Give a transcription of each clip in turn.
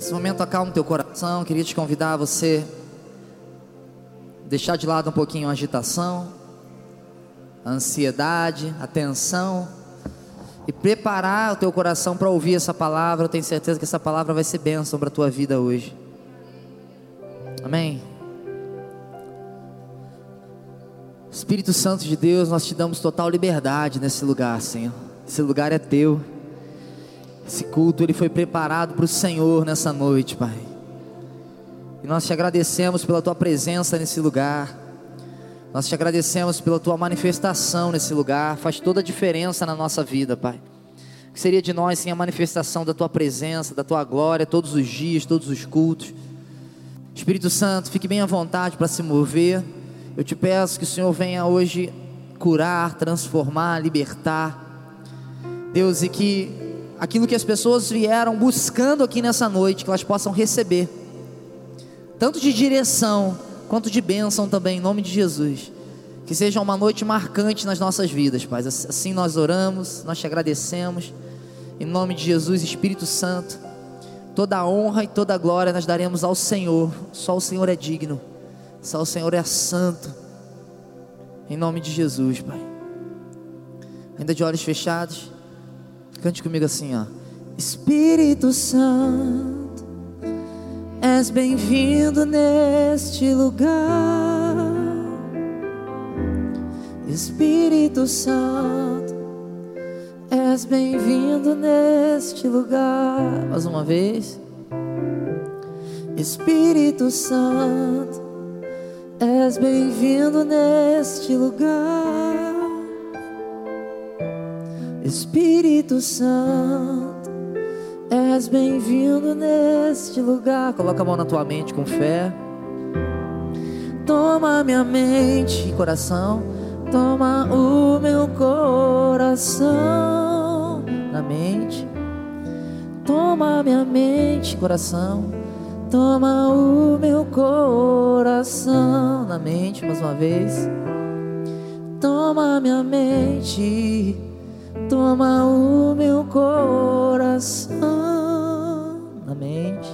Nesse momento acalma o teu coração. Queria te convidar a você deixar de lado um pouquinho a agitação, a ansiedade, a tensão e preparar o teu coração para ouvir essa palavra. Eu tenho certeza que essa palavra vai ser bênção para a tua vida hoje. Amém. Espírito Santo de Deus, nós te damos total liberdade nesse lugar, Senhor. Esse lugar é teu. Esse culto ele foi preparado para o Senhor nessa noite, Pai. E nós te agradecemos pela tua presença nesse lugar. Nós te agradecemos pela tua manifestação nesse lugar. Faz toda a diferença na nossa vida, Pai. O que seria de nós sem a manifestação da tua presença, da tua glória, todos os dias, todos os cultos? Espírito Santo, fique bem à vontade para se mover. Eu te peço que o Senhor venha hoje curar, transformar, libertar. Deus, e que aquilo que as pessoas vieram buscando aqui nessa noite, que elas possam receber, tanto de direção quanto de bênção também, em nome de Jesus. Que seja uma noite marcante nas nossas vidas, Pai. Assim nós oramos, nós te agradecemos, em nome de Jesus, Espírito Santo. Toda a honra e toda a glória nós daremos ao Senhor, só o Senhor é digno, só o Senhor é santo, em nome de Jesus, Pai. Ainda de olhos fechados. Cante comigo assim, ó. Espírito Santo, és bem-vindo neste lugar. Espírito Santo, és bem-vindo neste lugar. Mais uma vez. Espírito Santo, és bem-vindo neste lugar. Espírito Santo, és bem-vindo neste lugar. Coloca a mão na tua mente com fé. Toma minha mente e coração, toma o meu coração na mente. Toma minha mente e coração, toma o meu coração na mente mais uma vez. Toma minha mente toma o meu coração na mente,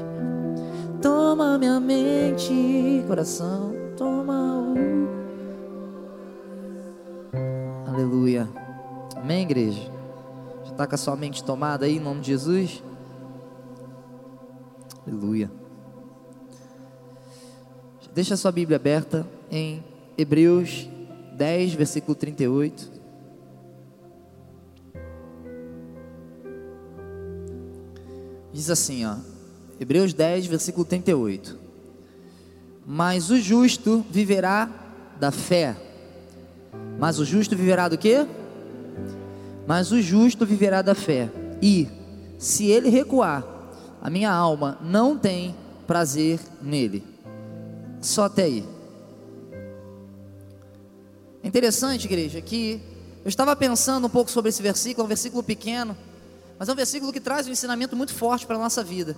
toma minha mente, coração, toma o. Aleluia. Amém, igreja? Já está com a sua mente tomada aí, em nome de Jesus? Aleluia. Deixa a sua Bíblia aberta em Hebreus 10, versículo 38. Diz assim, ó, Hebreus 10, versículo 38. Mas o justo viverá da fé. Mas o justo viverá do quê? Mas o justo viverá da fé. E se ele recuar, a minha alma não tem prazer nele. Só até aí. É interessante, igreja, que eu estava pensando um pouco sobre esse versículo, é um versículo pequeno, mas é um versículo que traz um ensinamento muito forte para a nossa vida.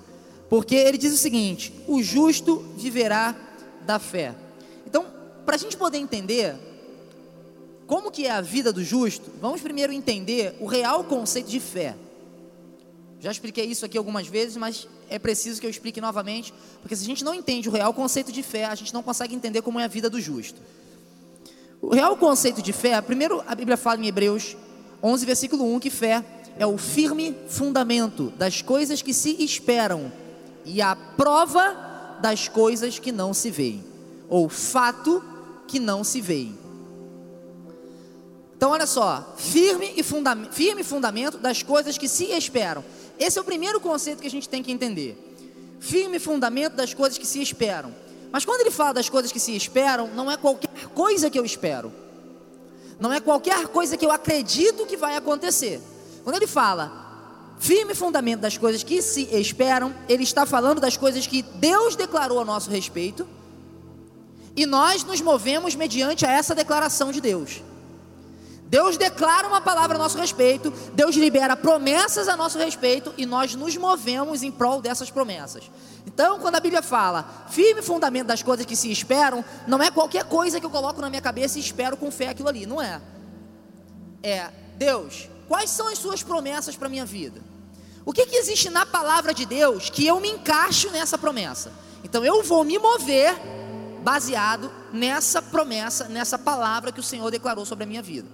Porque ele diz o seguinte: o justo viverá da fé. Então, para a gente poder entender como que é a vida do justo, vamos primeiro entender o real conceito de fé. Já expliquei isso aqui algumas vezes, mas é preciso que eu explique novamente, porque se a gente não entende o real conceito de fé, a gente não consegue entender como é a vida do justo. O real conceito de fé, primeiro a Bíblia fala em Hebreus 11, versículo 1, que fé é o firme fundamento das coisas que se esperam e a prova das coisas que não se veem, ou fato que não se veem. Então, olha só, firme, e fundamento, firme fundamento das coisas que se esperam. Esse é o primeiro conceito que a gente tem que entender. Firme fundamento das coisas que se esperam. Mas quando ele fala das coisas que se esperam, não é qualquer coisa que eu espero. Não é qualquer coisa que eu acredito que vai acontecer. Quando ele fala firme fundamento das coisas que se esperam, ele está falando das coisas que Deus declarou a nosso respeito, e nós nos movemos mediante a essa declaração de Deus. Deus declara uma palavra a nosso respeito, Deus libera promessas a nosso respeito e nós nos movemos em prol dessas promessas. Então, quando a Bíblia fala firme fundamento das coisas que se esperam, não é qualquer coisa que eu coloco na minha cabeça e espero com fé aquilo ali, não é. É, Deus, Quais são as suas promessas para a minha vida? O que, que existe na palavra de Deus que eu me encaixo nessa promessa? Então eu vou me mover baseado nessa promessa, nessa palavra que o Senhor declarou sobre a minha vida.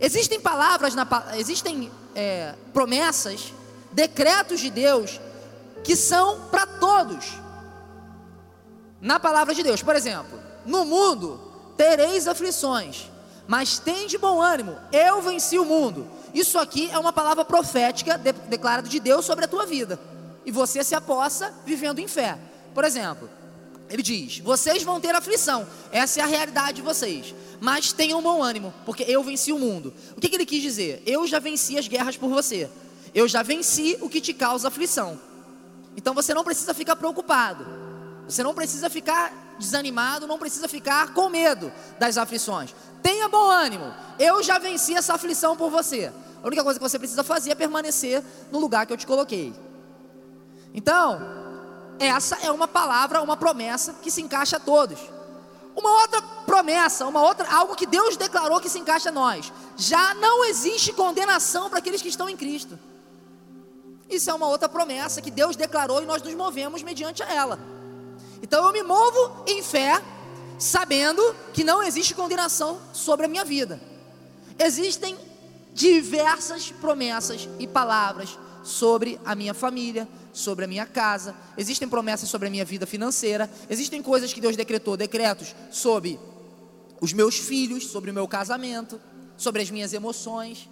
Existem palavras, na, existem é, promessas, decretos de Deus que são para todos. Na palavra de Deus, por exemplo, no mundo tereis aflições, mas tem de bom ânimo, eu venci o mundo. Isso aqui é uma palavra profética de, declarada de Deus sobre a tua vida. E você se aposta vivendo em fé. Por exemplo, ele diz: Vocês vão ter aflição, essa é a realidade de vocês. Mas tenham bom ânimo, porque eu venci o mundo. O que, que ele quis dizer? Eu já venci as guerras por você. Eu já venci o que te causa aflição. Então você não precisa ficar preocupado. Você não precisa ficar desanimado, não precisa ficar com medo das aflições. Tenha bom ânimo. Eu já venci essa aflição por você. A única coisa que você precisa fazer é permanecer no lugar que eu te coloquei. Então, essa é uma palavra, uma promessa que se encaixa a todos. Uma outra promessa, uma outra, algo que Deus declarou que se encaixa a nós. Já não existe condenação para aqueles que estão em Cristo. Isso é uma outra promessa que Deus declarou e nós nos movemos mediante ela. Então eu me movo em fé, sabendo que não existe condenação sobre a minha vida. Existem diversas promessas e palavras sobre a minha família, sobre a minha casa, existem promessas sobre a minha vida financeira, existem coisas que Deus decretou, decretos sobre os meus filhos, sobre o meu casamento, sobre as minhas emoções.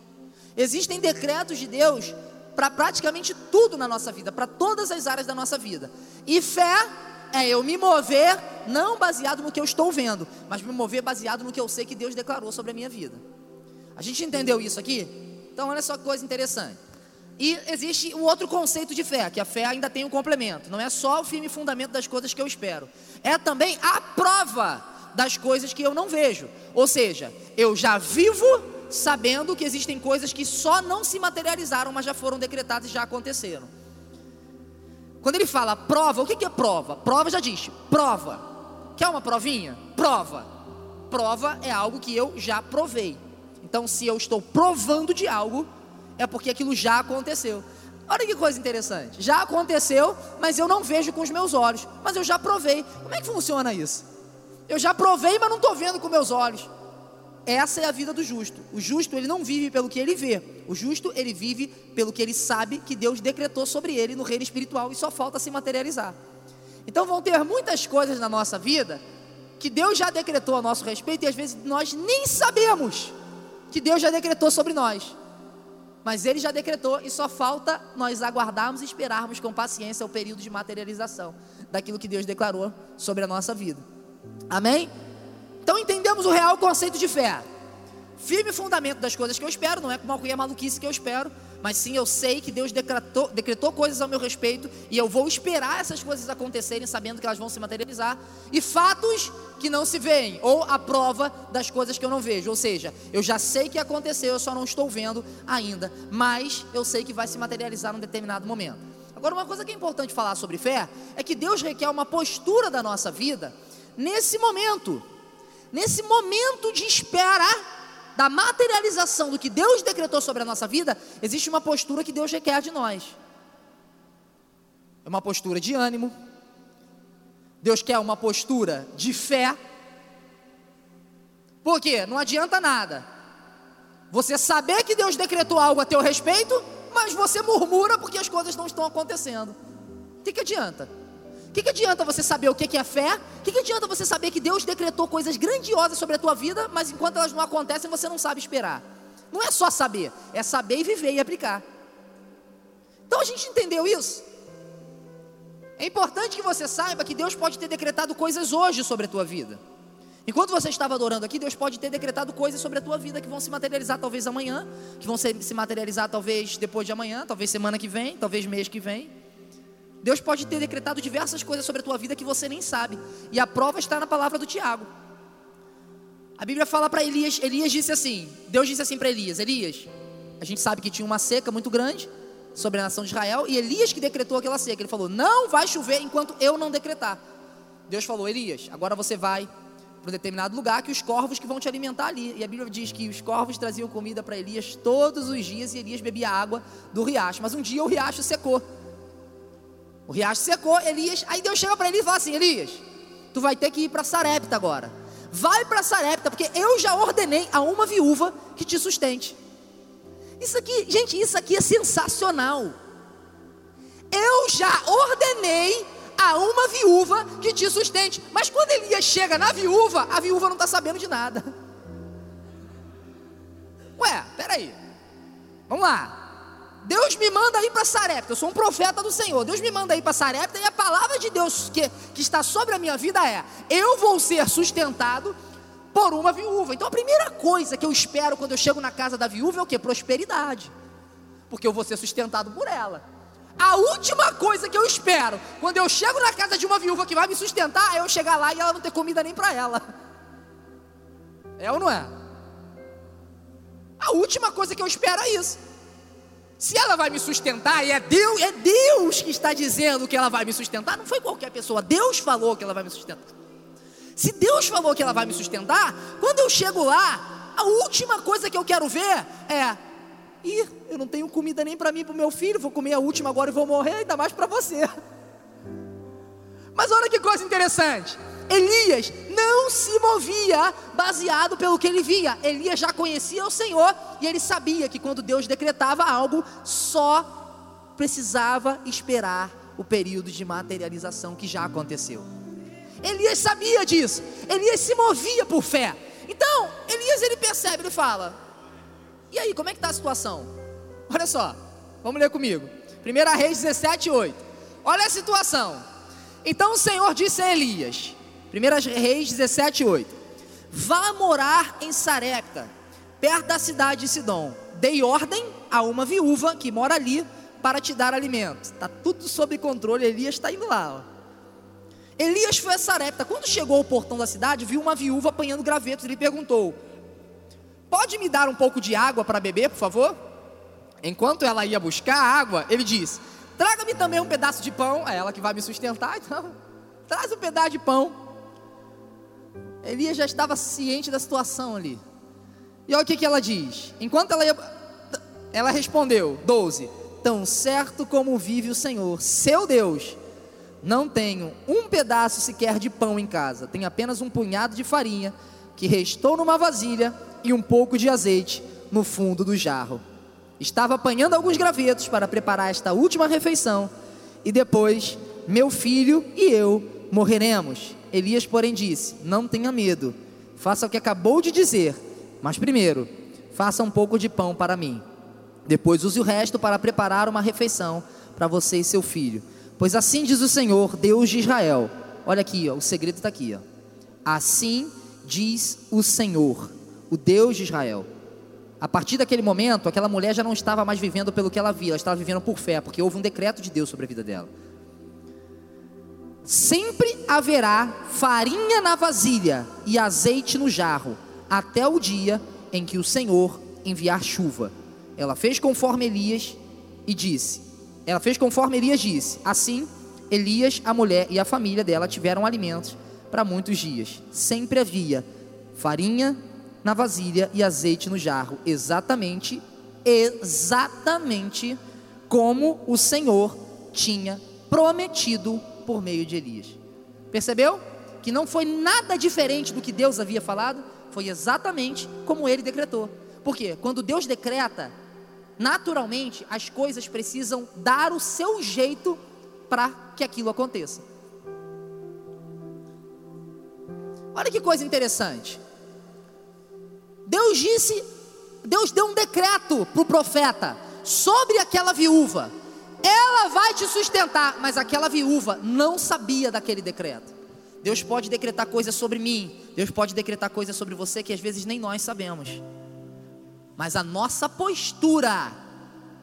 Existem decretos de Deus para praticamente tudo na nossa vida, para todas as áreas da nossa vida. E fé é eu me mover não baseado no que eu estou vendo, mas me mover baseado no que eu sei que Deus declarou sobre a minha vida. A gente entendeu isso aqui? Então, olha só que coisa interessante. E existe o outro conceito de fé, que a fé ainda tem um complemento. Não é só o firme fundamento das coisas que eu espero, é também a prova das coisas que eu não vejo. Ou seja, eu já vivo sabendo que existem coisas que só não se materializaram, mas já foram decretadas e já aconteceram. Quando ele fala prova, o que é prova? Prova já diz, prova. Quer uma provinha? Prova. Prova é algo que eu já provei. Então, se eu estou provando de algo, é porque aquilo já aconteceu. Olha que coisa interessante. Já aconteceu, mas eu não vejo com os meus olhos. Mas eu já provei. Como é que funciona isso? Eu já provei, mas não estou vendo com meus olhos. Essa é a vida do justo. O justo, ele não vive pelo que ele vê. O justo, ele vive pelo que ele sabe que Deus decretou sobre ele no reino espiritual e só falta se materializar. Então vão ter muitas coisas na nossa vida que Deus já decretou a nosso respeito e às vezes nós nem sabemos que Deus já decretou sobre nós. Mas ele já decretou e só falta nós aguardarmos e esperarmos com paciência o período de materialização daquilo que Deus declarou sobre a nossa vida. Amém? Então entendemos o real conceito de fé. Firme fundamento das coisas que eu espero, não é como qualquer maluquice que eu espero, mas sim eu sei que Deus decretou, decretou coisas ao meu respeito e eu vou esperar essas coisas acontecerem, sabendo que elas vão se materializar, e fatos que não se veem, ou a prova das coisas que eu não vejo, ou seja, eu já sei que aconteceu, eu só não estou vendo ainda, mas eu sei que vai se materializar num determinado momento. Agora, uma coisa que é importante falar sobre fé é que Deus requer uma postura da nossa vida nesse momento nesse momento de espera da materialização do que Deus decretou sobre a nossa vida, existe uma postura que Deus requer de nós. É uma postura de ânimo. Deus quer uma postura de fé. Por quê? Não adianta nada. Você saber que Deus decretou algo a teu respeito, mas você murmura porque as coisas não estão acontecendo. O que, que adianta? O que, que adianta você saber o que, que é fé? O que, que adianta você saber que Deus decretou coisas grandiosas sobre a tua vida, mas enquanto elas não acontecem, você não sabe esperar? Não é só saber, é saber e viver e aplicar. Então a gente entendeu isso? É importante que você saiba que Deus pode ter decretado coisas hoje sobre a tua vida. Enquanto você estava adorando aqui, Deus pode ter decretado coisas sobre a tua vida que vão se materializar talvez amanhã, que vão se materializar talvez depois de amanhã, talvez semana que vem, talvez mês que vem. Deus pode ter decretado diversas coisas sobre a tua vida que você nem sabe. E a prova está na palavra do Tiago. A Bíblia fala para Elias, Elias disse assim, Deus disse assim para Elias, Elias, a gente sabe que tinha uma seca muito grande sobre a nação de Israel, e Elias que decretou aquela seca, ele falou, não vai chover enquanto eu não decretar. Deus falou, Elias, agora você vai para um determinado lugar que os corvos que vão te alimentar ali. E a Bíblia diz que os corvos traziam comida para Elias todos os dias e Elias bebia água do riacho. Mas um dia o riacho secou. O riacho secou, Elias. Aí Deus chega para ele e fala assim: Elias, tu vai ter que ir para Sarepta agora. Vai para Sarepta, porque eu já ordenei a uma viúva que te sustente. Isso aqui, gente, isso aqui é sensacional. Eu já ordenei a uma viúva que te sustente. Mas quando Elias chega na viúva, a viúva não está sabendo de nada. Ué, peraí. Vamos lá. Deus me manda ir para Sarepta. Eu sou um profeta do Senhor. Deus me manda ir para Sarepta e a palavra de Deus que, que está sobre a minha vida é: eu vou ser sustentado por uma viúva. Então a primeira coisa que eu espero quando eu chego na casa da viúva é o que? Prosperidade. Porque eu vou ser sustentado por ela. A última coisa que eu espero quando eu chego na casa de uma viúva que vai me sustentar é eu chegar lá e ela não ter comida nem para ela. É ou não é? A última coisa que eu espero é isso. Se ela vai me sustentar, e é Deus, é Deus que está dizendo que ela vai me sustentar, não foi qualquer pessoa, Deus falou que ela vai me sustentar. Se Deus falou que ela vai me sustentar, quando eu chego lá, a última coisa que eu quero ver é: ih, eu não tenho comida nem para mim para o meu filho, vou comer a última agora e vou morrer, ainda mais para você. Mas olha que coisa interessante. Elias não se movia baseado pelo que ele via. Elias já conhecia o Senhor e ele sabia que quando Deus decretava algo, só precisava esperar o período de materialização que já aconteceu. Elias sabia disso. Elias se movia por fé. Então, Elias ele percebe, ele fala: E aí, como é que está a situação? Olha só, vamos ler comigo. 1 Reis 17, 8. Olha a situação. Então o Senhor disse a Elias, 1 Reis 17, 8: Vá morar em Sarepta, perto da cidade de Sidom. Dei ordem a uma viúva que mora ali para te dar alimento. Está tudo sob controle, Elias está indo lá. Ó. Elias foi a Sarepta. Quando chegou ao portão da cidade, viu uma viúva apanhando gravetos. Ele perguntou: Pode me dar um pouco de água para beber, por favor? Enquanto ela ia buscar a água, ele disse: Traga-me também um pedaço de pão. É ela que vai me sustentar, então. Traz um pedaço de pão. Elias já estava ciente da situação ali. E olha o que, que ela diz. Enquanto ela ia. Ela respondeu: 12. Tão certo como vive o Senhor, seu Deus não tenho um pedaço sequer de pão em casa, tenho apenas um punhado de farinha que restou numa vasilha e um pouco de azeite no fundo do jarro. Estava apanhando alguns gravetos para preparar esta última refeição e depois meu filho e eu morreremos. Elias, porém, disse: Não tenha medo, faça o que acabou de dizer, mas primeiro, faça um pouco de pão para mim. Depois use o resto para preparar uma refeição para você e seu filho Pois assim diz o Senhor, Deus de Israel. Olha aqui, ó, o segredo está aqui. Ó. Assim diz o Senhor, o Deus de Israel. A partir daquele momento, aquela mulher já não estava mais vivendo pelo que ela via, ela estava vivendo por fé, porque houve um decreto de Deus sobre a vida dela. Sempre haverá farinha na vasilha e azeite no jarro, até o dia em que o Senhor enviar chuva. Ela fez conforme Elias e disse: ela fez conforme Elias disse. Assim, Elias, a mulher e a família dela tiveram alimentos para muitos dias. Sempre havia farinha na vasilha e azeite no jarro, exatamente, exatamente como o Senhor tinha prometido por meio de Elias. Percebeu? Que não foi nada diferente do que Deus havia falado, foi exatamente como ele decretou. Porque quando Deus decreta, naturalmente as coisas precisam dar o seu jeito para que aquilo aconteça. Olha que coisa interessante. Deus disse, Deus deu um decreto para o profeta sobre aquela viúva. Ela vai te sustentar, mas aquela viúva não sabia daquele decreto. Deus pode decretar coisas sobre mim, Deus pode decretar coisas sobre você que às vezes nem nós sabemos mas a nossa postura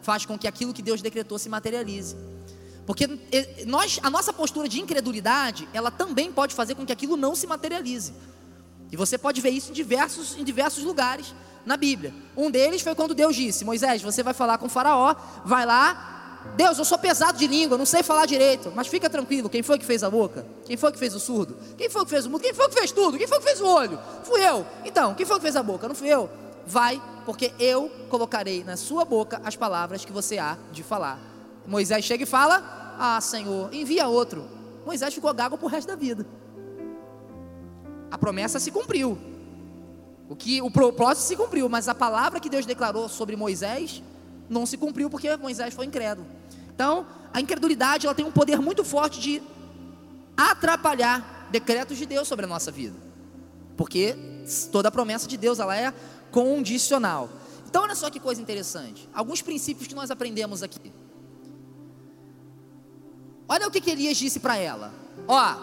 faz com que aquilo que Deus decretou se materialize. Porque eh, nós, a nossa postura de incredulidade, ela também pode fazer com que aquilo não se materialize. E você pode ver isso em diversos, em diversos lugares na Bíblia. Um deles foi quando Deus disse: Moisés, você vai falar com Faraó, vai lá, Deus, eu sou pesado de língua, não sei falar direito, mas fica tranquilo, quem foi que fez a boca? Quem foi que fez o surdo? Quem foi que fez o mundo? Quem foi que fez tudo? Quem foi que fez o olho? Fui eu. Então, quem foi que fez a boca? Não fui eu. Vai, porque eu colocarei na sua boca as palavras que você há de falar. Moisés chega e fala: Ah, Senhor, envia outro. Moisés ficou gago pro resto da vida. A promessa se cumpriu. O que o propósito se cumpriu, mas a palavra que Deus declarou sobre Moisés não se cumpriu porque Moisés foi incrédulo. Então, a incredulidade ela tem um poder muito forte de atrapalhar decretos de Deus sobre a nossa vida. Porque toda promessa de Deus ela é condicional. Então, olha só que coisa interessante. Alguns princípios que nós aprendemos aqui. Olha o que, que Elias disse para ela. Ó,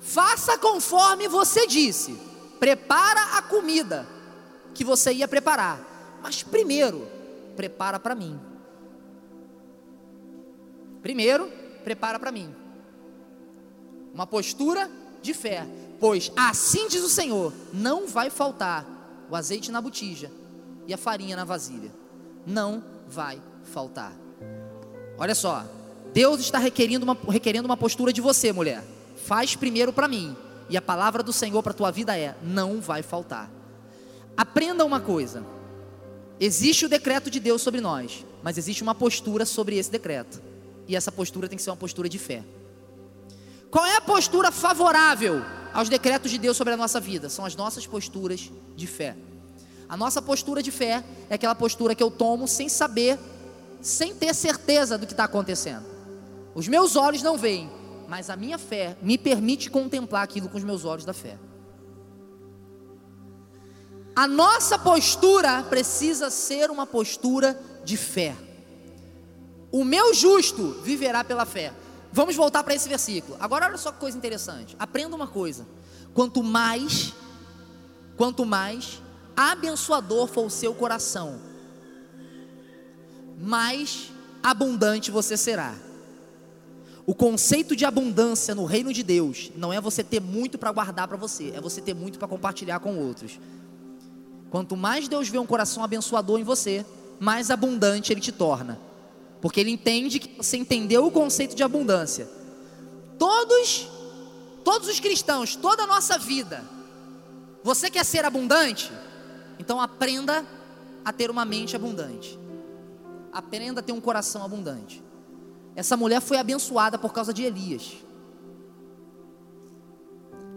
faça conforme você disse. Prepara a comida que você ia preparar. Mas primeiro, prepara para mim. Primeiro, prepara para mim. Uma postura de fé, pois assim diz o Senhor: não vai faltar o azeite na botija e a farinha na vasilha. Não vai faltar. Olha só, Deus está requerendo uma, requerendo uma postura de você, mulher. Faz primeiro para mim. E a palavra do Senhor para a tua vida é: não vai faltar. Aprenda uma coisa. Existe o decreto de Deus sobre nós, mas existe uma postura sobre esse decreto. E essa postura tem que ser uma postura de fé. Qual é a postura favorável aos decretos de Deus sobre a nossa vida? São as nossas posturas de fé. A nossa postura de fé é aquela postura que eu tomo sem saber, sem ter certeza do que está acontecendo. Os meus olhos não veem, mas a minha fé me permite contemplar aquilo com os meus olhos da fé. A nossa postura precisa ser uma postura de fé. O meu justo viverá pela fé. Vamos voltar para esse versículo. Agora olha só que coisa interessante. Aprenda uma coisa. Quanto mais quanto mais abençoador for o seu coração, mais abundante você será. O conceito de abundância no reino de Deus não é você ter muito para guardar para você, é você ter muito para compartilhar com outros. Quanto mais Deus vê um coração abençoador em você, mais abundante ele te torna. Porque ele entende que você entendeu o conceito de abundância. Todos, todos os cristãos, toda a nossa vida, você quer ser abundante? Então aprenda a ter uma mente abundante. Aprenda a ter um coração abundante. Essa mulher foi abençoada por causa de Elias.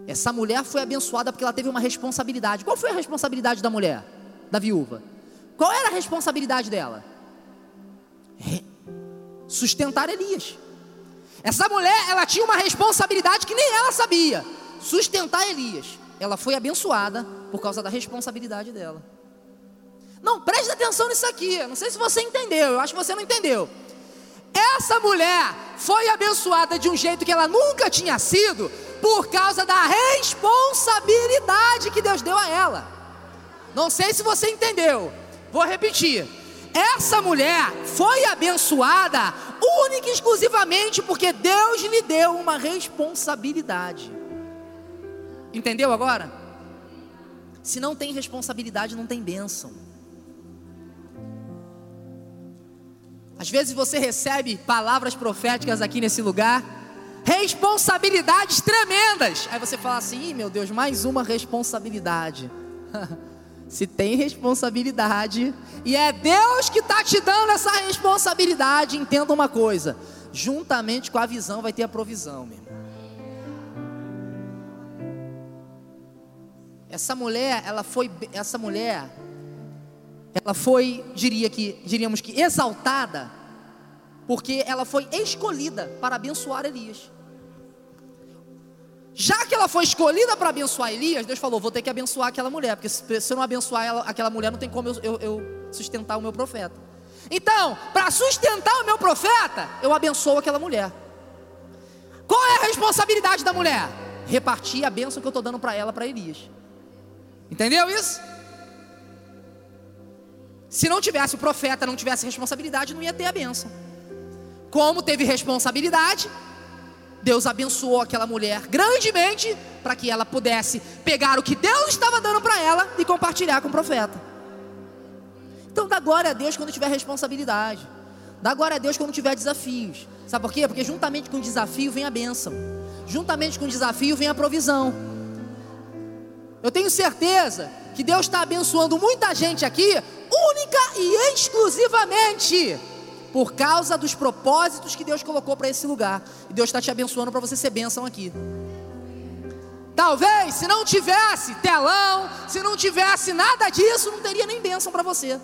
Essa mulher foi abençoada porque ela teve uma responsabilidade. Qual foi a responsabilidade da mulher, da viúva? Qual era a responsabilidade dela? Sustentar Elias. Essa mulher, ela tinha uma responsabilidade que nem ela sabia: sustentar Elias. Ela foi abençoada por causa da responsabilidade dela. Não, preste atenção nisso aqui. Não sei se você entendeu, eu acho que você não entendeu. Essa mulher foi abençoada de um jeito que ela nunca tinha sido, por causa da responsabilidade que Deus deu a ela. Não sei se você entendeu, vou repetir. Essa mulher foi abençoada única e exclusivamente porque Deus lhe deu uma responsabilidade. Entendeu agora? Se não tem responsabilidade, não tem bênção. Às vezes você recebe palavras proféticas aqui nesse lugar, responsabilidades tremendas. Aí você fala assim: meu Deus, mais uma responsabilidade. Se tem responsabilidade e é Deus que está te dando essa responsabilidade, entenda uma coisa: juntamente com a visão vai ter a provisão, meu irmão. Essa mulher, ela foi, essa mulher, ela foi, diria que, diríamos que exaltada, porque ela foi escolhida para abençoar Elias. Já que ela foi escolhida para abençoar Elias, Deus falou: vou ter que abençoar aquela mulher, porque se eu não abençoar ela, aquela mulher, não tem como eu, eu, eu sustentar o meu profeta. Então, para sustentar o meu profeta, eu abençoo aquela mulher. Qual é a responsabilidade da mulher? Repartir a bênção que eu estou dando para ela, para Elias. Entendeu isso? Se não tivesse o profeta, não tivesse responsabilidade, não ia ter a bênção. Como teve responsabilidade, Deus abençoou aquela mulher grandemente para que ela pudesse pegar o que Deus estava dando para ela e compartilhar com o profeta. Então dá glória a Deus quando tiver responsabilidade. Dá glória a Deus quando tiver desafios. Sabe por quê? Porque juntamente com o desafio vem a bênção. Juntamente com o desafio vem a provisão. Eu tenho certeza que Deus está abençoando muita gente aqui, única e exclusivamente por causa dos propósitos que Deus colocou para esse lugar. E Deus está te abençoando para você ser bênção aqui. Talvez, se não tivesse telão, se não tivesse nada disso, não teria nem bênção para você.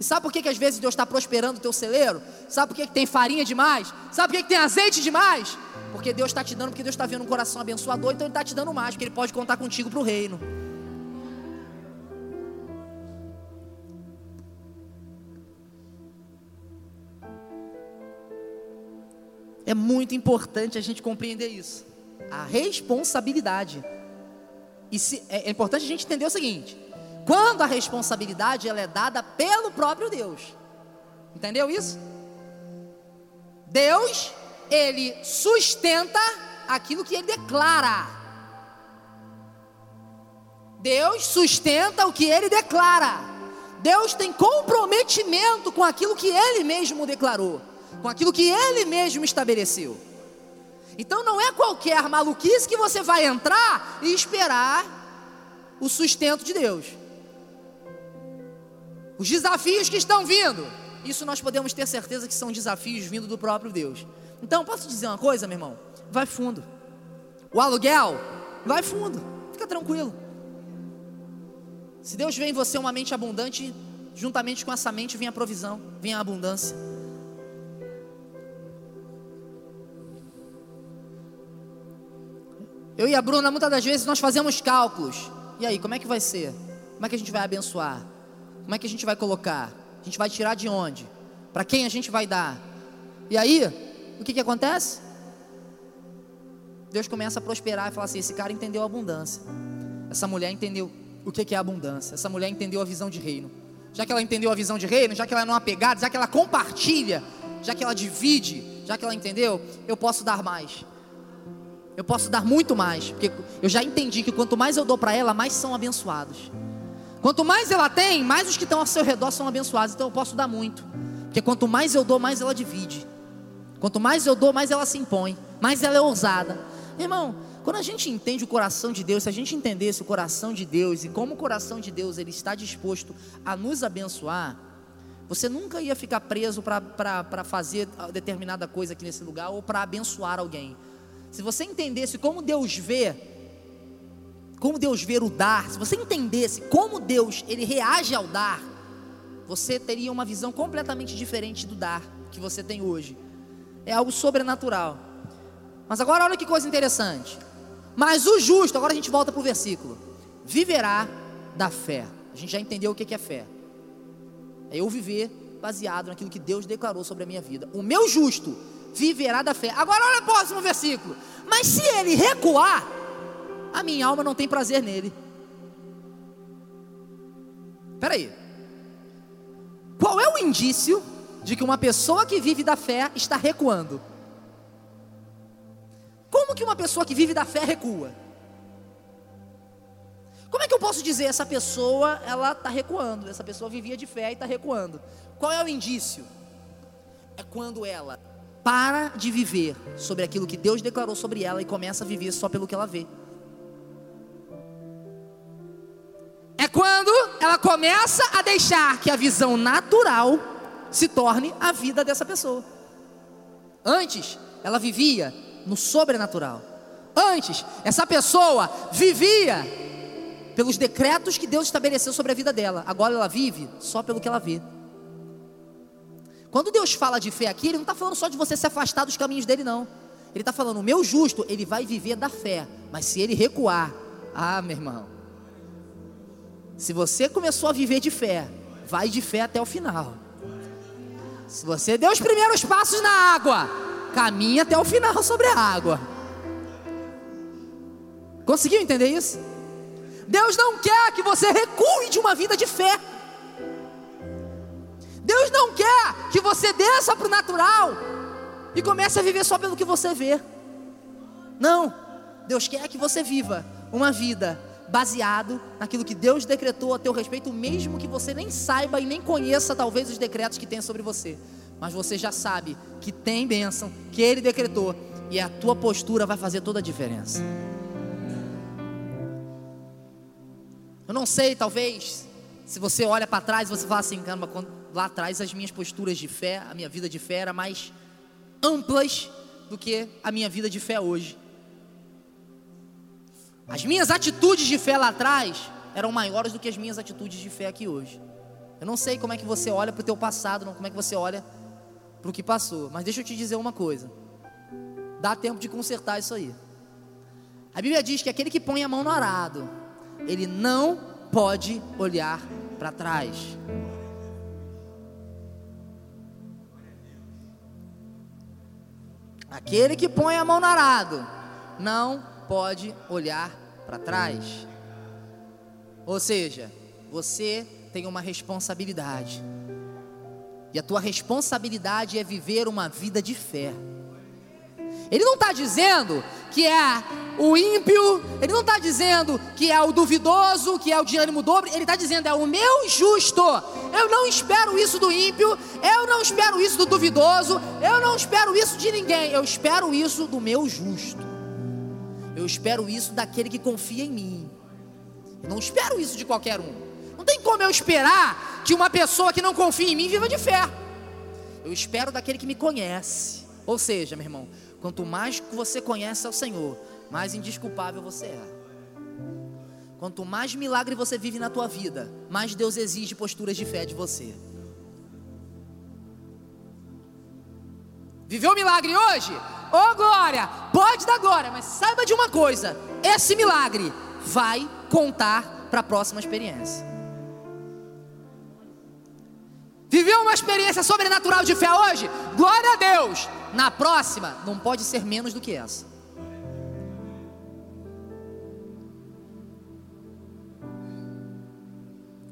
E sabe por que, que às vezes Deus está prosperando o teu celeiro? Sabe por que, que tem farinha demais? Sabe por que, que tem azeite demais? Porque Deus está te dando, porque Deus está vendo um coração abençoador, então Ele está te dando mais, porque Ele pode contar contigo para o reino. É muito importante a gente compreender isso. A responsabilidade. E se, é, é importante a gente entender o seguinte: quando a responsabilidade ela é dada pelo próprio Deus. Entendeu isso? Deus ele sustenta aquilo que ele declara. Deus sustenta o que ele declara. Deus tem comprometimento com aquilo que ele mesmo declarou, com aquilo que ele mesmo estabeleceu. Então não é qualquer maluquice que você vai entrar e esperar o sustento de Deus. Os desafios que estão vindo, isso nós podemos ter certeza que são desafios vindo do próprio Deus. Então, posso dizer uma coisa, meu irmão? Vai fundo. O aluguel, vai fundo. Fica tranquilo. Se Deus vê em você uma mente abundante, juntamente com essa mente vem a provisão, vem a abundância. Eu e a Bruna, muitas das vezes, nós fazemos cálculos. E aí, como é que vai ser? Como é que a gente vai abençoar? Como é que a gente vai colocar? A gente vai tirar de onde? Para quem a gente vai dar? E aí, o que, que acontece? Deus começa a prosperar e fala assim: esse cara entendeu a abundância. Essa mulher entendeu o que, que é abundância. Essa mulher entendeu a visão de reino. Já que ela entendeu a visão de reino, já que ela não é apegada, já que ela compartilha, já que ela divide, já que ela entendeu, eu posso dar mais. Eu posso dar muito mais, porque eu já entendi que quanto mais eu dou para ela, mais são abençoados. Quanto mais ela tem, mais os que estão ao seu redor são abençoados. Então eu posso dar muito. Porque quanto mais eu dou, mais ela divide. Quanto mais eu dou, mais ela se impõe. Mais ela é ousada. Irmão, quando a gente entende o coração de Deus, se a gente entendesse o coração de Deus e como o coração de Deus ele está disposto a nos abençoar, você nunca ia ficar preso para fazer determinada coisa aqui nesse lugar ou para abençoar alguém. Se você entendesse como Deus vê como Deus vê o dar, se você entendesse como Deus ele reage ao dar, você teria uma visão completamente diferente do dar que você tem hoje. É algo sobrenatural. Mas agora olha que coisa interessante. Mas o justo, agora a gente volta para o versículo, viverá da fé. A gente já entendeu o que é fé. É eu viver baseado naquilo que Deus declarou sobre a minha vida. O meu justo viverá da fé. Agora olha o próximo versículo. Mas se ele recuar, a minha alma não tem prazer nele. Espera aí. Qual é o indício de que uma pessoa que vive da fé está recuando? Como que uma pessoa que vive da fé recua? Como é que eu posso dizer essa pessoa ela está recuando? Essa pessoa vivia de fé e está recuando. Qual é o indício? É quando ela para de viver sobre aquilo que Deus declarou sobre ela e começa a viver só pelo que ela vê. É quando ela começa a deixar que a visão natural se torne a vida dessa pessoa. Antes, ela vivia no sobrenatural. Antes, essa pessoa vivia pelos decretos que Deus estabeleceu sobre a vida dela. Agora ela vive só pelo que ela vê. Quando Deus fala de fé aqui, Ele não está falando só de você se afastar dos caminhos dele, não. Ele está falando, o meu justo, ele vai viver da fé. Mas se ele recuar, ah, meu irmão. Se você começou a viver de fé, vai de fé até o final. Se você deu os primeiros passos na água, caminha até o final sobre a água. Conseguiu entender isso? Deus não quer que você recue de uma vida de fé. Deus não quer que você desça para o natural e comece a viver só pelo que você vê. Não, Deus quer que você viva uma vida baseado naquilo que Deus decretou a teu respeito, mesmo que você nem saiba e nem conheça talvez os decretos que tem sobre você. mas você já sabe que tem bênção, que Ele decretou, e a tua postura vai fazer toda a diferença. Eu não sei, talvez, se você olha para trás, você fala assim, caramba, quando, lá atrás as minhas posturas de fé, a minha vida de fé era mais amplas do que a minha vida de fé hoje. As minhas atitudes de fé lá atrás eram maiores do que as minhas atitudes de fé aqui hoje. Eu não sei como é que você olha para o teu passado, não como é que você olha para o que passou. Mas deixa eu te dizer uma coisa. Dá tempo de consertar isso aí. A Bíblia diz que aquele que põe a mão no arado, ele não pode olhar para trás. Aquele que põe a mão no arado, não pode olhar para trás. Ou seja, você tem uma responsabilidade. E a tua responsabilidade é viver uma vida de fé. Ele não está dizendo que é o ímpio, ele não está dizendo que é o duvidoso, que é o de ânimo dobre, ele está dizendo é o meu justo. Eu não espero isso do ímpio, eu não espero isso do duvidoso, eu não espero isso de ninguém, eu espero isso do meu justo. Eu espero isso daquele que confia em mim. Eu não espero isso de qualquer um. Não tem como eu esperar que uma pessoa que não confia em mim viva de fé. Eu espero daquele que me conhece. Ou seja, meu irmão, quanto mais você conhece ao Senhor, mais indisculpável você é. Quanto mais milagre você vive na tua vida, mais Deus exige posturas de fé de você. Viveu o milagre hoje? Ô oh, glória! Pode dar glória, mas saiba de uma coisa: esse milagre vai contar para a próxima experiência. Viveu uma experiência sobrenatural de fé hoje? Glória a Deus! Na próxima, não pode ser menos do que essa.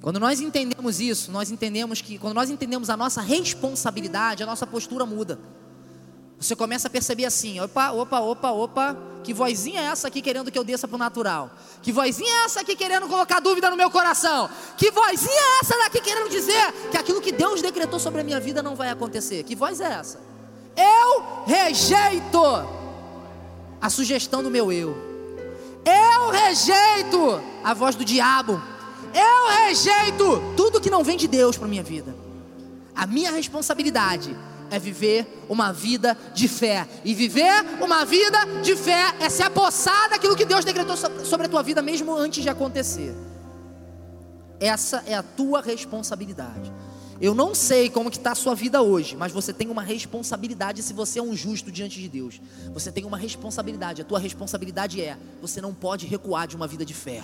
Quando nós entendemos isso, nós entendemos que, quando nós entendemos a nossa responsabilidade, a nossa postura muda. Você começa a perceber assim: opa, opa, opa, opa, que vozinha é essa aqui querendo que eu desça para o natural? Que vozinha é essa aqui querendo colocar dúvida no meu coração? Que vozinha é essa daqui querendo dizer que aquilo que Deus decretou sobre a minha vida não vai acontecer? Que voz é essa? Eu rejeito a sugestão do meu eu. Eu rejeito a voz do diabo. Eu rejeito tudo que não vem de Deus para minha vida. A minha responsabilidade é viver uma vida de fé. E viver uma vida de fé é se apossar daquilo que Deus decretou sobre a tua vida, mesmo antes de acontecer. Essa é a tua responsabilidade. Eu não sei como está a sua vida hoje, mas você tem uma responsabilidade se você é um justo diante de Deus. Você tem uma responsabilidade. A tua responsabilidade é: você não pode recuar de uma vida de fé.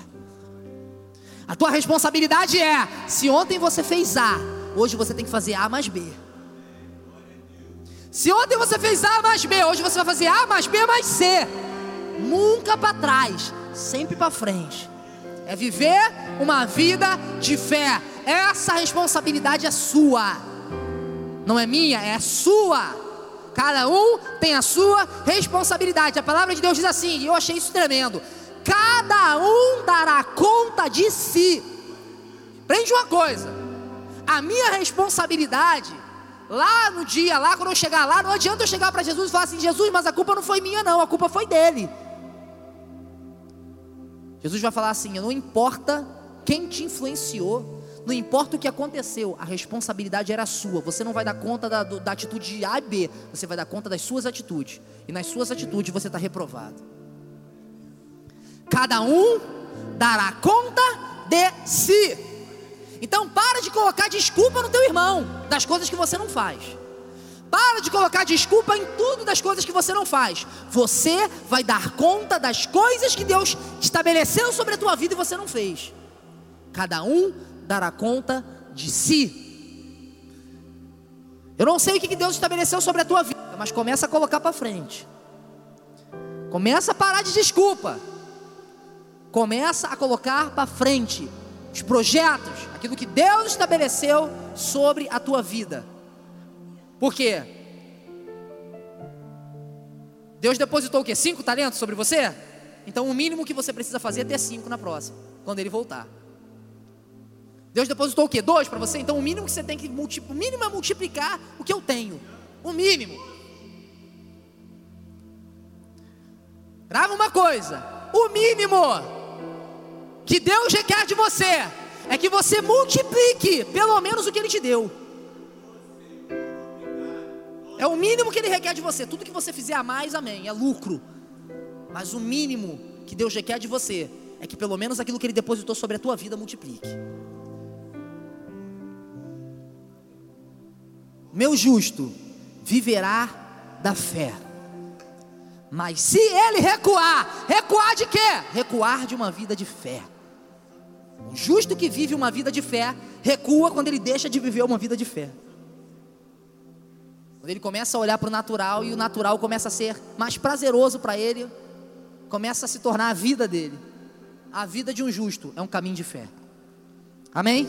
A tua responsabilidade é: se ontem você fez A, hoje você tem que fazer A mais B. Se ontem você fez A mais B, hoje você vai fazer A mais B mais C. Nunca para trás, sempre para frente. É viver uma vida de fé. Essa responsabilidade é sua. Não é minha, é sua. Cada um tem a sua responsabilidade. A palavra de Deus diz assim, e eu achei isso tremendo. Cada um dará conta de si. Prende uma coisa. A minha responsabilidade Lá no dia, lá quando eu chegar lá, não adianta eu chegar para Jesus e falar assim: Jesus, mas a culpa não foi minha, não, a culpa foi dele. Jesus vai falar assim: não importa quem te influenciou, não importa o que aconteceu, a responsabilidade era sua. Você não vai dar conta da, da atitude de A e B, você vai dar conta das suas atitudes. E nas suas atitudes você está reprovado. Cada um dará conta de si. Então para de colocar desculpa no teu irmão das coisas que você não faz. Para de colocar desculpa em tudo das coisas que você não faz. Você vai dar conta das coisas que Deus estabeleceu sobre a tua vida e você não fez. Cada um dará conta de si. Eu não sei o que Deus estabeleceu sobre a tua vida, mas começa a colocar para frente. Começa a parar de desculpa. Começa a colocar para frente os projetos, aquilo que Deus estabeleceu sobre a tua vida. Por quê? Deus depositou o quê? Cinco talentos sobre você? Então o mínimo que você precisa fazer é ter cinco na próxima, quando ele voltar. Deus depositou o quê? Dois para você? Então o mínimo que você tem que multiplicar, o mínimo é multiplicar o que eu tenho. O mínimo. Grava uma coisa. O mínimo que Deus requer de você é que você multiplique pelo menos o que Ele te deu. É o mínimo que Ele requer de você. Tudo que você fizer a mais, amém, é lucro. Mas o mínimo que Deus requer de você é que pelo menos aquilo que Ele depositou sobre a tua vida multiplique. Meu justo viverá da fé. Mas se ele recuar, recuar de quê? Recuar de uma vida de fé. O justo que vive uma vida de fé, recua quando ele deixa de viver uma vida de fé. Quando ele começa a olhar para o natural e o natural começa a ser mais prazeroso para ele, começa a se tornar a vida dele. A vida de um justo é um caminho de fé. Amém?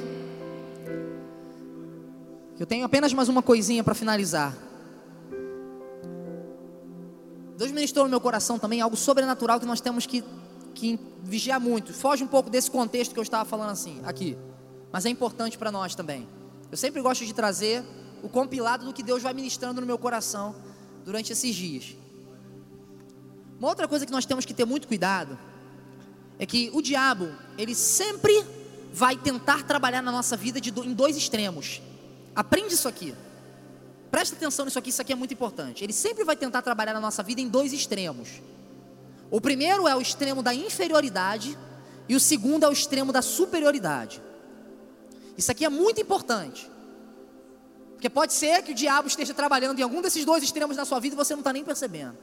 Eu tenho apenas mais uma coisinha para finalizar. Deus ministrou no meu coração também algo sobrenatural que nós temos que, que vigiar muito. Foge um pouco desse contexto que eu estava falando assim, aqui. Mas é importante para nós também. Eu sempre gosto de trazer o compilado do que Deus vai ministrando no meu coração durante esses dias. Uma outra coisa que nós temos que ter muito cuidado é que o diabo, ele sempre vai tentar trabalhar na nossa vida de, em dois extremos. Aprende isso aqui. Presta atenção nisso aqui, isso aqui é muito importante. Ele sempre vai tentar trabalhar na nossa vida em dois extremos. O primeiro é o extremo da inferioridade e o segundo é o extremo da superioridade. Isso aqui é muito importante. Porque pode ser que o diabo esteja trabalhando em algum desses dois extremos na sua vida e você não está nem percebendo.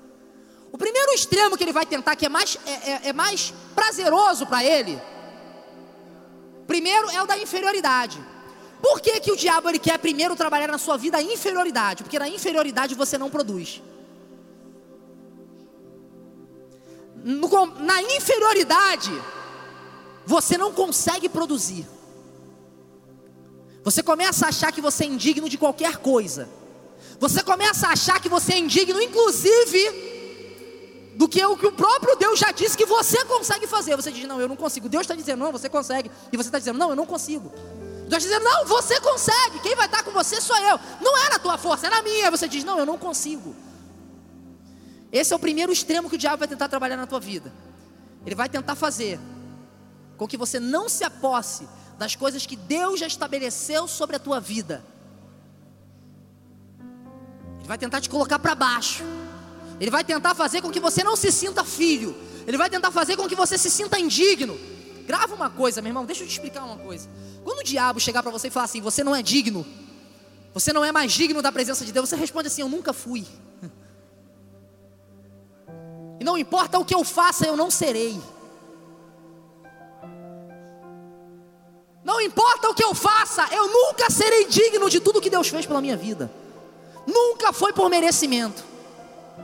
O primeiro extremo que ele vai tentar, que é mais, é, é, é mais prazeroso para ele, primeiro é o da inferioridade. Por que, que o diabo ele quer primeiro trabalhar na sua vida a inferioridade? Porque na inferioridade você não produz. No, na inferioridade, você não consegue produzir. Você começa a achar que você é indigno de qualquer coisa. Você começa a achar que você é indigno, inclusive, do que o que o próprio Deus já disse que você consegue fazer. Você diz, não, eu não consigo. Deus está dizendo, não, você consegue. E você está dizendo, não, eu não consigo. Deus está dizendo, não, você consegue. Quem vai estar com você sou eu. Não é na tua força, é na minha. Você diz, não, eu não consigo. Esse é o primeiro extremo que o diabo vai tentar trabalhar na tua vida. Ele vai tentar fazer com que você não se aposse das coisas que Deus já estabeleceu sobre a tua vida. Ele vai tentar te colocar para baixo. Ele vai tentar fazer com que você não se sinta filho. Ele vai tentar fazer com que você se sinta indigno. Grava uma coisa, meu irmão, deixa eu te explicar uma coisa. Quando o diabo chegar para você e falar assim: você não é digno, você não é mais digno da presença de Deus, você responde assim: eu nunca fui. Não importa o que eu faça, eu não serei. Não importa o que eu faça, eu nunca serei digno de tudo que Deus fez pela minha vida. Nunca foi por merecimento.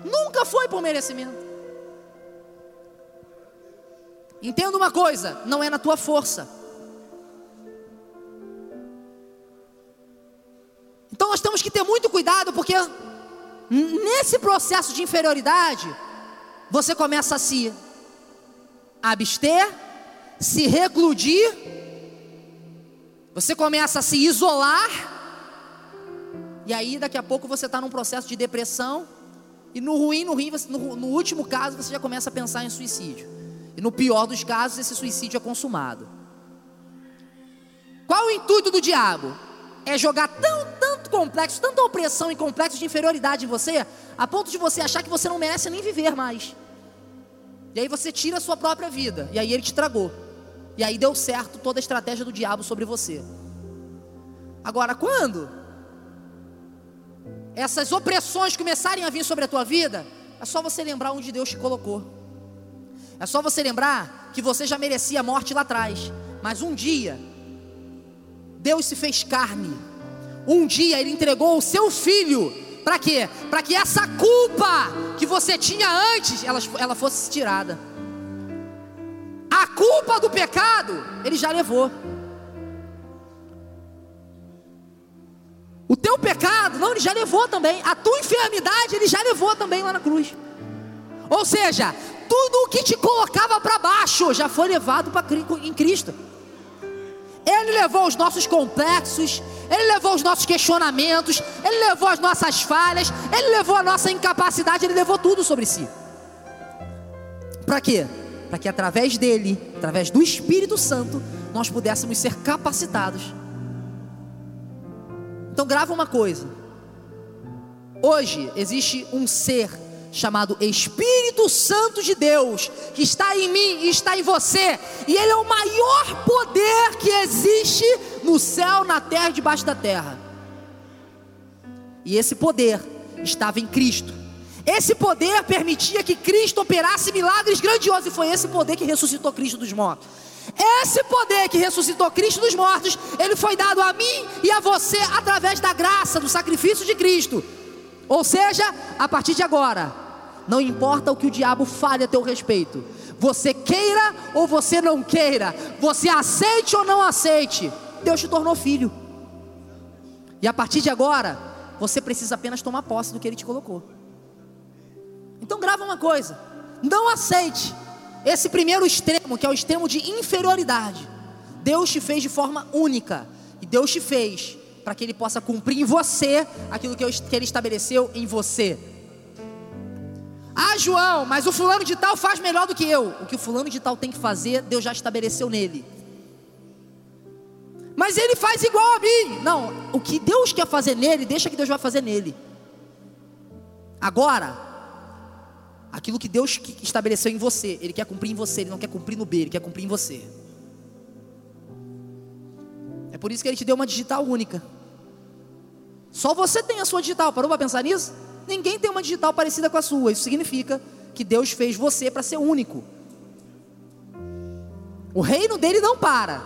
Nunca foi por merecimento. Entenda uma coisa: não é na tua força. Então nós temos que ter muito cuidado, porque nesse processo de inferioridade, você começa a se abster, se recludir, você começa a se isolar, e aí daqui a pouco você está num processo de depressão, e no ruim, no, ruim no, no último caso, você já começa a pensar em suicídio. E no pior dos casos, esse suicídio é consumado. Qual o intuito do diabo? É jogar tão, tanto complexo, tanta opressão e complexo de inferioridade em você, a ponto de você achar que você não merece nem viver mais. E aí você tira a sua própria vida, e aí ele te tragou. E aí deu certo toda a estratégia do diabo sobre você. Agora, quando essas opressões começarem a vir sobre a tua vida, é só você lembrar onde Deus te colocou. É só você lembrar que você já merecia a morte lá atrás, mas um dia Deus se fez carne. Um dia ele entregou o seu filho para quê? Para que essa culpa que você tinha antes, ela, ela fosse tirada. A culpa do pecado, ele já levou. O teu pecado, não, ele já levou também. A tua enfermidade, ele já levou também lá na cruz. Ou seja, tudo o que te colocava para baixo já foi levado para em Cristo. Ele levou os nossos complexos, Ele levou os nossos questionamentos, Ele levou as nossas falhas, Ele levou a nossa incapacidade, Ele levou tudo sobre si. Para quê? Para que através dele, através do Espírito Santo, nós pudéssemos ser capacitados. Então grava uma coisa. Hoje existe um ser chamado Espírito Santo de Deus, que está em mim e está em você, e ele é o maior poder que existe no céu, na terra e debaixo da terra. E esse poder estava em Cristo. Esse poder permitia que Cristo operasse milagres grandiosos, e foi esse poder que ressuscitou Cristo dos mortos. Esse poder que ressuscitou Cristo dos mortos, ele foi dado a mim e a você através da graça, do sacrifício de Cristo. Ou seja, a partir de agora, não importa o que o diabo fale a teu respeito, você queira ou você não queira, você aceite ou não aceite, Deus te tornou filho. E a partir de agora, você precisa apenas tomar posse do que ele te colocou. Então grava uma coisa, não aceite esse primeiro extremo, que é o extremo de inferioridade. Deus te fez de forma única, e Deus te fez para que Ele possa cumprir em você aquilo que Ele estabeleceu em você. João, mas o fulano de tal faz melhor do que eu. O que o fulano de tal tem que fazer, Deus já estabeleceu nele. Mas ele faz igual a mim. Não, o que Deus quer fazer nele, deixa que Deus vai fazer nele. Agora, aquilo que Deus estabeleceu em você, Ele quer cumprir em você, Ele não quer cumprir no B, Ele quer cumprir em você. É por isso que Ele te deu uma digital única. Só você tem a sua digital, parou para pensar nisso? Ninguém tem uma digital parecida com a sua. Isso significa que Deus fez você para ser único. O reino dele não para,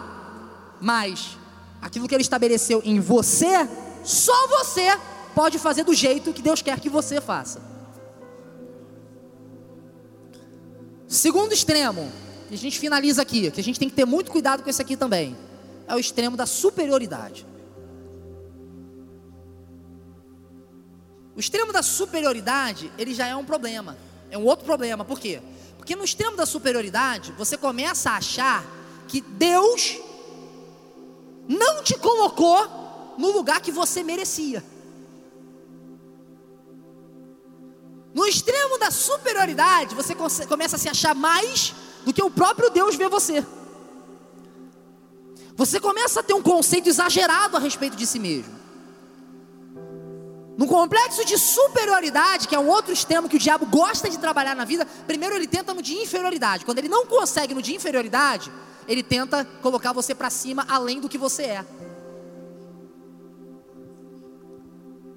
mas aquilo que ele estabeleceu em você, só você pode fazer do jeito que Deus quer que você faça. Segundo extremo, que a gente finaliza aqui, que a gente tem que ter muito cuidado com esse aqui também, é o extremo da superioridade. O extremo da superioridade, ele já é um problema. É um outro problema. Por quê? Porque no extremo da superioridade, você começa a achar que Deus não te colocou no lugar que você merecia. No extremo da superioridade, você começa a se achar mais do que o próprio Deus vê você. Você começa a ter um conceito exagerado a respeito de si mesmo. No complexo de superioridade, que é um outro extremo que o diabo gosta de trabalhar na vida, primeiro ele tenta no de inferioridade. Quando ele não consegue no de inferioridade, ele tenta colocar você para cima além do que você é.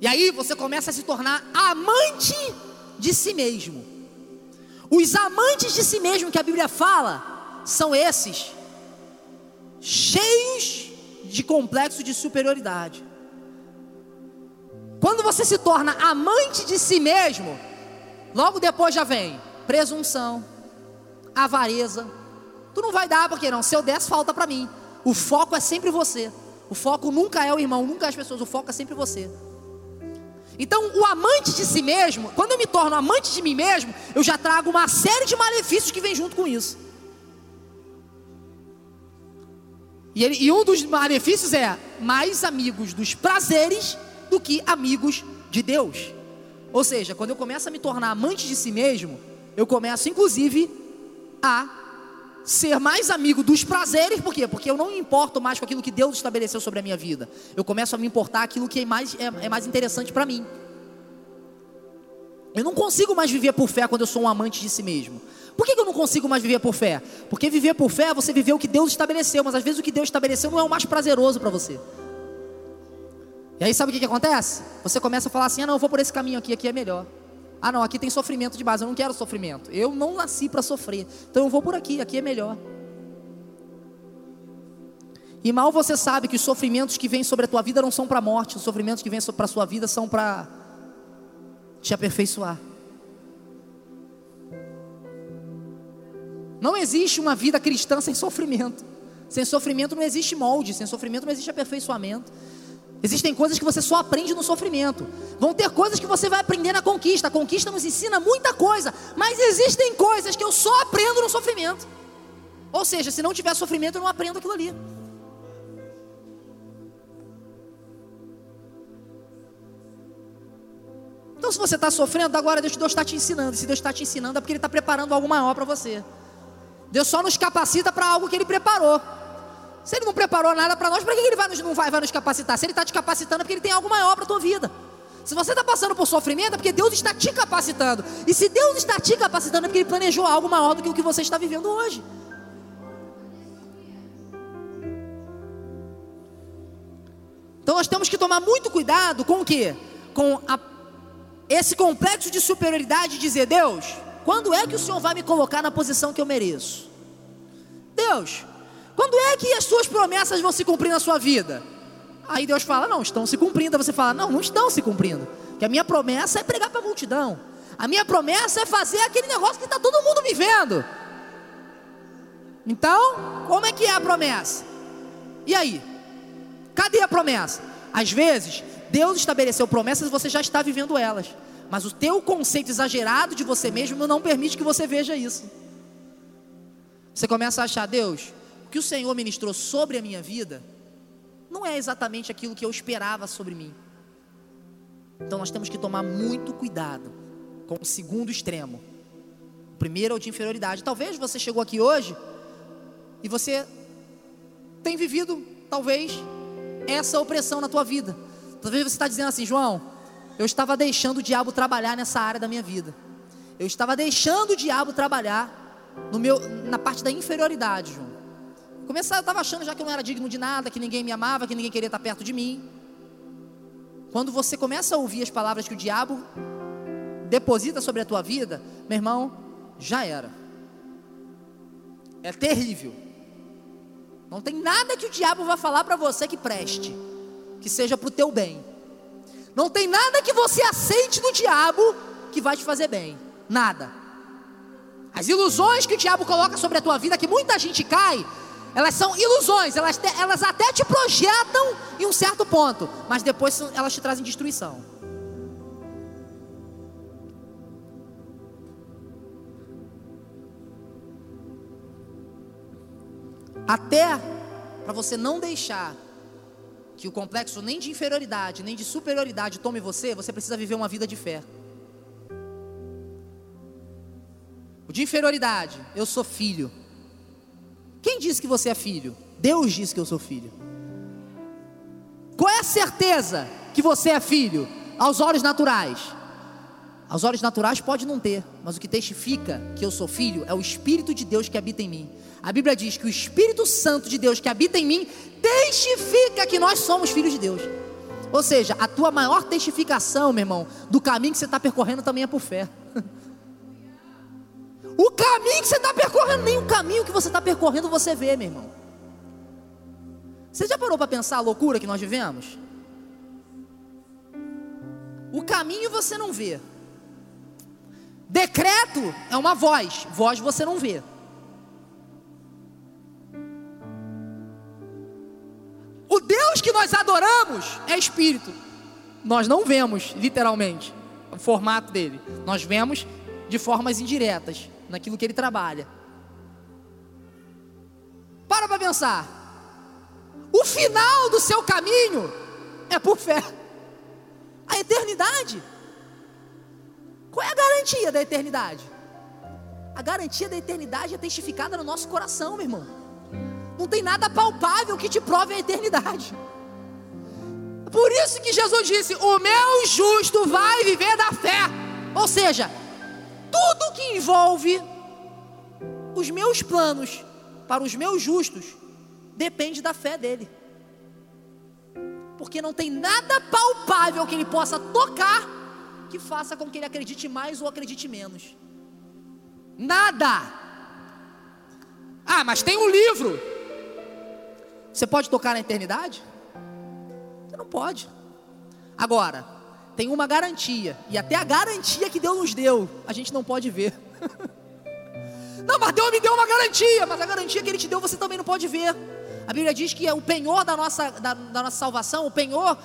E aí você começa a se tornar amante de si mesmo. Os amantes de si mesmo que a Bíblia fala são esses, cheios de complexo de superioridade. Quando você se torna amante de si mesmo, logo depois já vem presunção, avareza. Tu não vai dar porque não, se eu desse falta para mim. O foco é sempre você. O foco nunca é o irmão, nunca é as pessoas, o foco é sempre você. Então, o amante de si mesmo, quando eu me torno amante de mim mesmo, eu já trago uma série de malefícios que vem junto com isso. E, ele, e um dos malefícios é mais amigos dos prazeres do que amigos de Deus. Ou seja, quando eu começo a me tornar amante de si mesmo, eu começo inclusive a ser mais amigo dos prazeres, por quê? Porque eu não me importo mais com aquilo que Deus estabeleceu sobre a minha vida. Eu começo a me importar aquilo que é mais, é, é mais interessante para mim. Eu não consigo mais viver por fé quando eu sou um amante de si mesmo. Por que, eu não consigo mais viver por fé? Porque viver por fé, você viveu o que Deus estabeleceu, mas às vezes o que Deus estabeleceu não é o mais prazeroso para você. E aí sabe o que, que acontece? Você começa a falar assim: ah, não, eu vou por esse caminho aqui, aqui é melhor. Ah, não, aqui tem sofrimento de base, eu não quero sofrimento. Eu não nasci para sofrer, então eu vou por aqui, aqui é melhor. E mal você sabe que os sofrimentos que vêm sobre a tua vida não são para a morte, os sofrimentos que vêm para a sua vida são para te aperfeiçoar. Não existe uma vida cristã sem sofrimento. Sem sofrimento não existe molde, sem sofrimento não existe aperfeiçoamento. Existem coisas que você só aprende no sofrimento. Vão ter coisas que você vai aprender na conquista. A conquista nos ensina muita coisa, mas existem coisas que eu só aprendo no sofrimento. Ou seja, se não tiver sofrimento, eu não aprendo aquilo ali. Então, se você está sofrendo, agora Deus está te ensinando. Se Deus está te ensinando, é porque Ele está preparando algo maior para você. Deus só nos capacita para algo que Ele preparou. Se Ele não preparou nada para nós, para que Ele vai nos, não vai, vai nos capacitar? Se Ele está te capacitando, é porque Ele tem algo maior para a tua vida. Se você está passando por sofrimento, é porque Deus está te capacitando. E se Deus está te capacitando, é porque Ele planejou algo maior do que o que você está vivendo hoje. Então nós temos que tomar muito cuidado com o quê? Com a, esse complexo de superioridade de dizer, Deus, quando é que o Senhor vai me colocar na posição que eu mereço? Deus, quando é que as suas promessas vão se cumprir na sua vida? Aí Deus fala: Não, estão se cumprindo. Aí você fala: Não, não estão se cumprindo. Que a minha promessa é pregar para a multidão. A minha promessa é fazer aquele negócio que está todo mundo me vendo. Então, como é que é a promessa? E aí? Cadê a promessa? Às vezes, Deus estabeleceu promessas e você já está vivendo elas. Mas o teu conceito exagerado de você mesmo não permite que você veja isso. Você começa a achar, Deus, o que o Senhor ministrou sobre a minha vida não é exatamente aquilo que eu esperava sobre mim. Então nós temos que tomar muito cuidado com o segundo extremo. O primeiro é o de inferioridade. Talvez você chegou aqui hoje e você tem vivido, talvez, essa opressão na tua vida. Talvez você está dizendo assim, João, eu estava deixando o diabo trabalhar nessa área da minha vida. Eu estava deixando o diabo trabalhar no meu, na parte da inferioridade, João. Começar, eu estava achando já que eu não era digno de nada, que ninguém me amava, que ninguém queria estar perto de mim. Quando você começa a ouvir as palavras que o diabo deposita sobre a tua vida, meu irmão, já era. É terrível. Não tem nada que o diabo vai falar para você que preste, que seja para o teu bem. Não tem nada que você aceite do diabo que vai te fazer bem. Nada. As ilusões que o diabo coloca sobre a tua vida, que muita gente cai, elas são ilusões, elas, te, elas até te projetam em um certo ponto, mas depois elas te trazem destruição. Até para você não deixar que o complexo nem de inferioridade, nem de superioridade tome você, você precisa viver uma vida de fé. O de inferioridade, eu sou filho. Quem disse que você é filho? Deus diz que eu sou filho. Qual é a certeza que você é filho aos olhos naturais? Aos olhos naturais pode não ter, mas o que testifica que eu sou filho é o Espírito de Deus que habita em mim. A Bíblia diz que o Espírito Santo de Deus que habita em mim testifica que nós somos filhos de Deus. Ou seja, a tua maior testificação, meu irmão, do caminho que você está percorrendo também é por fé. O caminho que você está percorrendo, nem o caminho que você está percorrendo você vê, meu irmão. Você já parou para pensar a loucura que nós vivemos? O caminho você não vê. Decreto é uma voz, voz você não vê. O Deus que nós adoramos é espírito. Nós não vemos, literalmente, o formato dele. Nós vemos de formas indiretas naquilo que ele trabalha. Para para pensar. O final do seu caminho é por fé. A eternidade. Qual é a garantia da eternidade? A garantia da eternidade é testificada no nosso coração, meu irmão. Não tem nada palpável que te prove a eternidade. Por isso que Jesus disse: O meu justo vai viver da fé. Ou seja, tudo que envolve os meus planos para os meus justos depende da fé dele. Porque não tem nada palpável que ele possa tocar que faça com que ele acredite mais ou acredite menos. Nada. Ah, mas tem um livro. Você pode tocar na eternidade? Você não pode. Agora, tem uma garantia, e até a garantia que Deus nos deu, a gente não pode ver. não, mas Deus me deu uma garantia, mas a garantia que Ele te deu você também não pode ver. A Bíblia diz que é o penhor da nossa, da, da nossa salvação, o penhor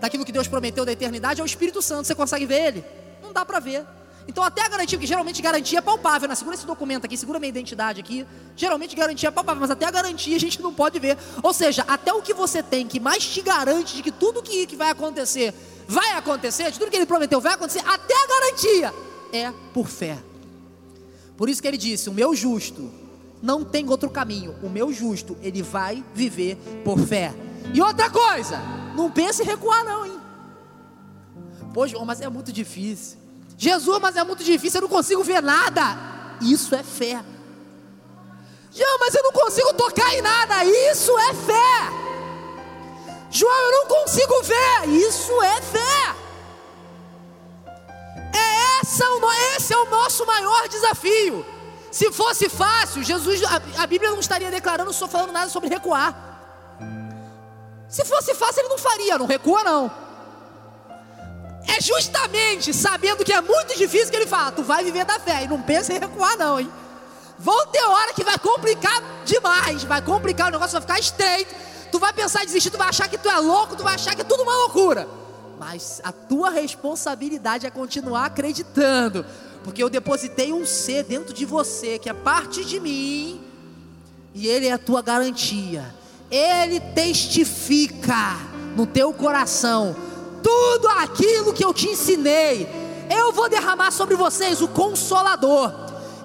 daquilo que Deus prometeu da eternidade é o Espírito Santo. Você consegue ver Ele? Não dá para ver. Então até a garantia, que geralmente garantia é palpável, né? segura esse documento aqui, segura minha identidade aqui. Geralmente garantia é palpável, mas até a garantia a gente não pode ver. Ou seja, até o que você tem que mais te garante de que tudo que, que vai acontecer vai acontecer, de tudo que ele prometeu vai acontecer, até a garantia é por fé. Por isso que ele disse: O meu justo não tem outro caminho. O meu justo, ele vai viver por fé. E outra coisa, não pense em recuar, não, hein? Pois, mas é muito difícil. Jesus, mas é muito difícil, eu não consigo ver nada. Isso é fé. João, mas eu não consigo tocar em nada. Isso é fé. João, eu não consigo ver. Isso é fé. Nosso maior desafio. Se fosse fácil, Jesus, a, a Bíblia não estaria declarando, só falando nada sobre recuar. Se fosse fácil, ele não faria, não recua não. É justamente sabendo que é muito difícil que ele fala: tu vai viver da fé e não pensa em recuar, não, hein? Vão ter hora que vai complicar demais, vai complicar, o negócio vai ficar estreito. Tu vai pensar em desistir, tu vai achar que tu é louco, tu vai achar que é tudo uma loucura. Mas a tua responsabilidade é continuar acreditando, porque eu depositei um ser dentro de você que é parte de mim, e ele é a tua garantia. Ele testifica no teu coração tudo aquilo que eu te ensinei. Eu vou derramar sobre vocês o consolador.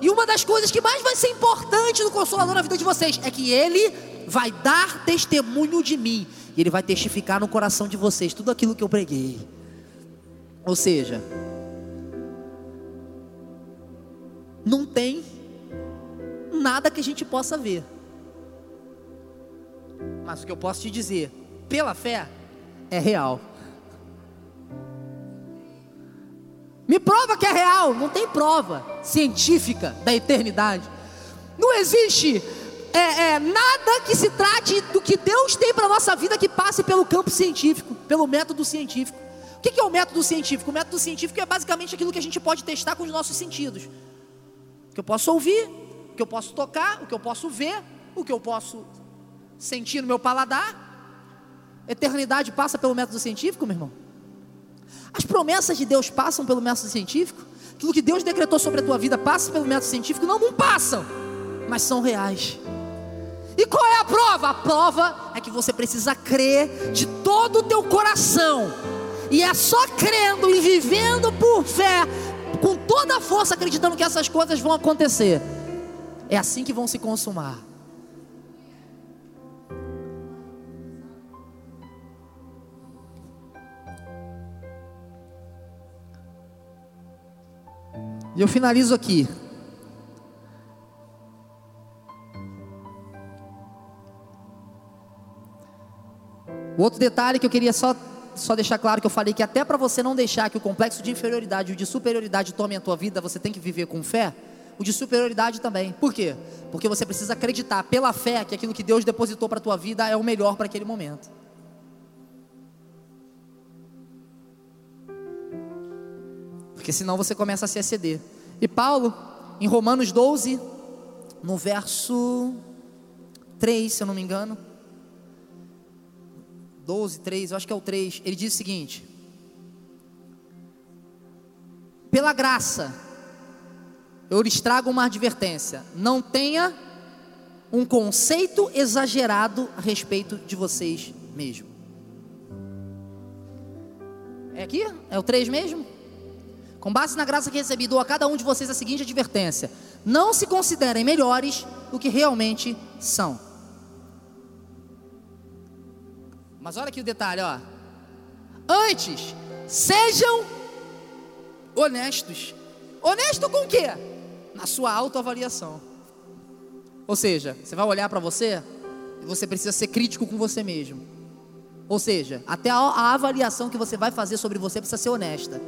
E uma das coisas que mais vai ser importante no consolador na vida de vocês é que ele vai dar testemunho de mim. E ele vai testificar no coração de vocês tudo aquilo que eu preguei. Ou seja, não tem nada que a gente possa ver. Mas o que eu posso te dizer, pela fé, é real. Me prova que é real. Não tem prova científica da eternidade. Não existe é, é, nada que se trate do que Deus tem para a nossa vida que passe pelo campo científico, pelo método científico. O que, que é o método científico? O método científico é basicamente aquilo que a gente pode testar com os nossos sentidos. Que eu posso ouvir, o que eu posso tocar, o que eu posso ver, o que eu posso sentir no meu paladar. Eternidade passa pelo método científico, meu irmão? As promessas de Deus passam pelo método científico? Aquilo que Deus decretou sobre a tua vida passa pelo método científico? Não, não passam, mas são reais. E qual é a prova? A prova é que você precisa crer de todo o teu coração. E é só crendo e vivendo por fé, com toda a força, acreditando que essas coisas vão acontecer. É assim que vão se consumar. E eu finalizo aqui. O outro detalhe que eu queria só, só deixar claro que eu falei que até para você não deixar que o complexo de inferioridade e o de superioridade tome a tua vida, você tem que viver com fé. O de superioridade também. Por quê? Porque você precisa acreditar pela fé que aquilo que Deus depositou para a tua vida é o melhor para aquele momento. porque senão você começa a se exceder. E Paulo, em Romanos 12, no verso 3, se eu não me engano, 12, 3, eu acho que é o 3, ele diz o seguinte: Pela graça, eu lhes trago uma advertência, não tenha um conceito exagerado a respeito de vocês mesmos. É aqui? É o 3 mesmo? Com base na graça que recebi, dou a cada um de vocês a seguinte advertência: não se considerem melhores do que realmente são. Mas olha aqui o detalhe, ó. Antes, sejam honestos. Honesto com o quê? Na sua autoavaliação. Ou seja, você vai olhar para você e você precisa ser crítico com você mesmo. Ou seja, até a, a avaliação que você vai fazer sobre você precisa ser honesta.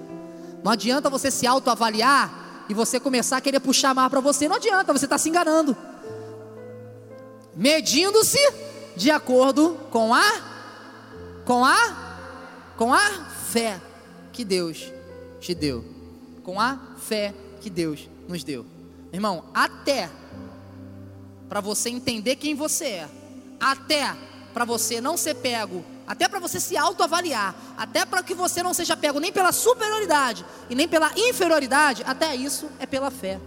Não adianta você se autoavaliar e você começar a querer puxar mais para você. Não adianta, você está se enganando. Medindo-se de acordo com a com a com a fé que Deus te deu. Com a fé que Deus nos deu. Irmão, até para você entender quem você é, até para você não ser pego até para você se autoavaliar, até para que você não seja pego nem pela superioridade e nem pela inferioridade, até isso é pela fé.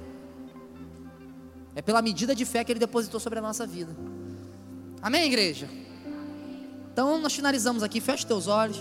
É pela medida de fé que ele depositou sobre a nossa vida. Amém, igreja? Então nós finalizamos aqui, feche teus olhos.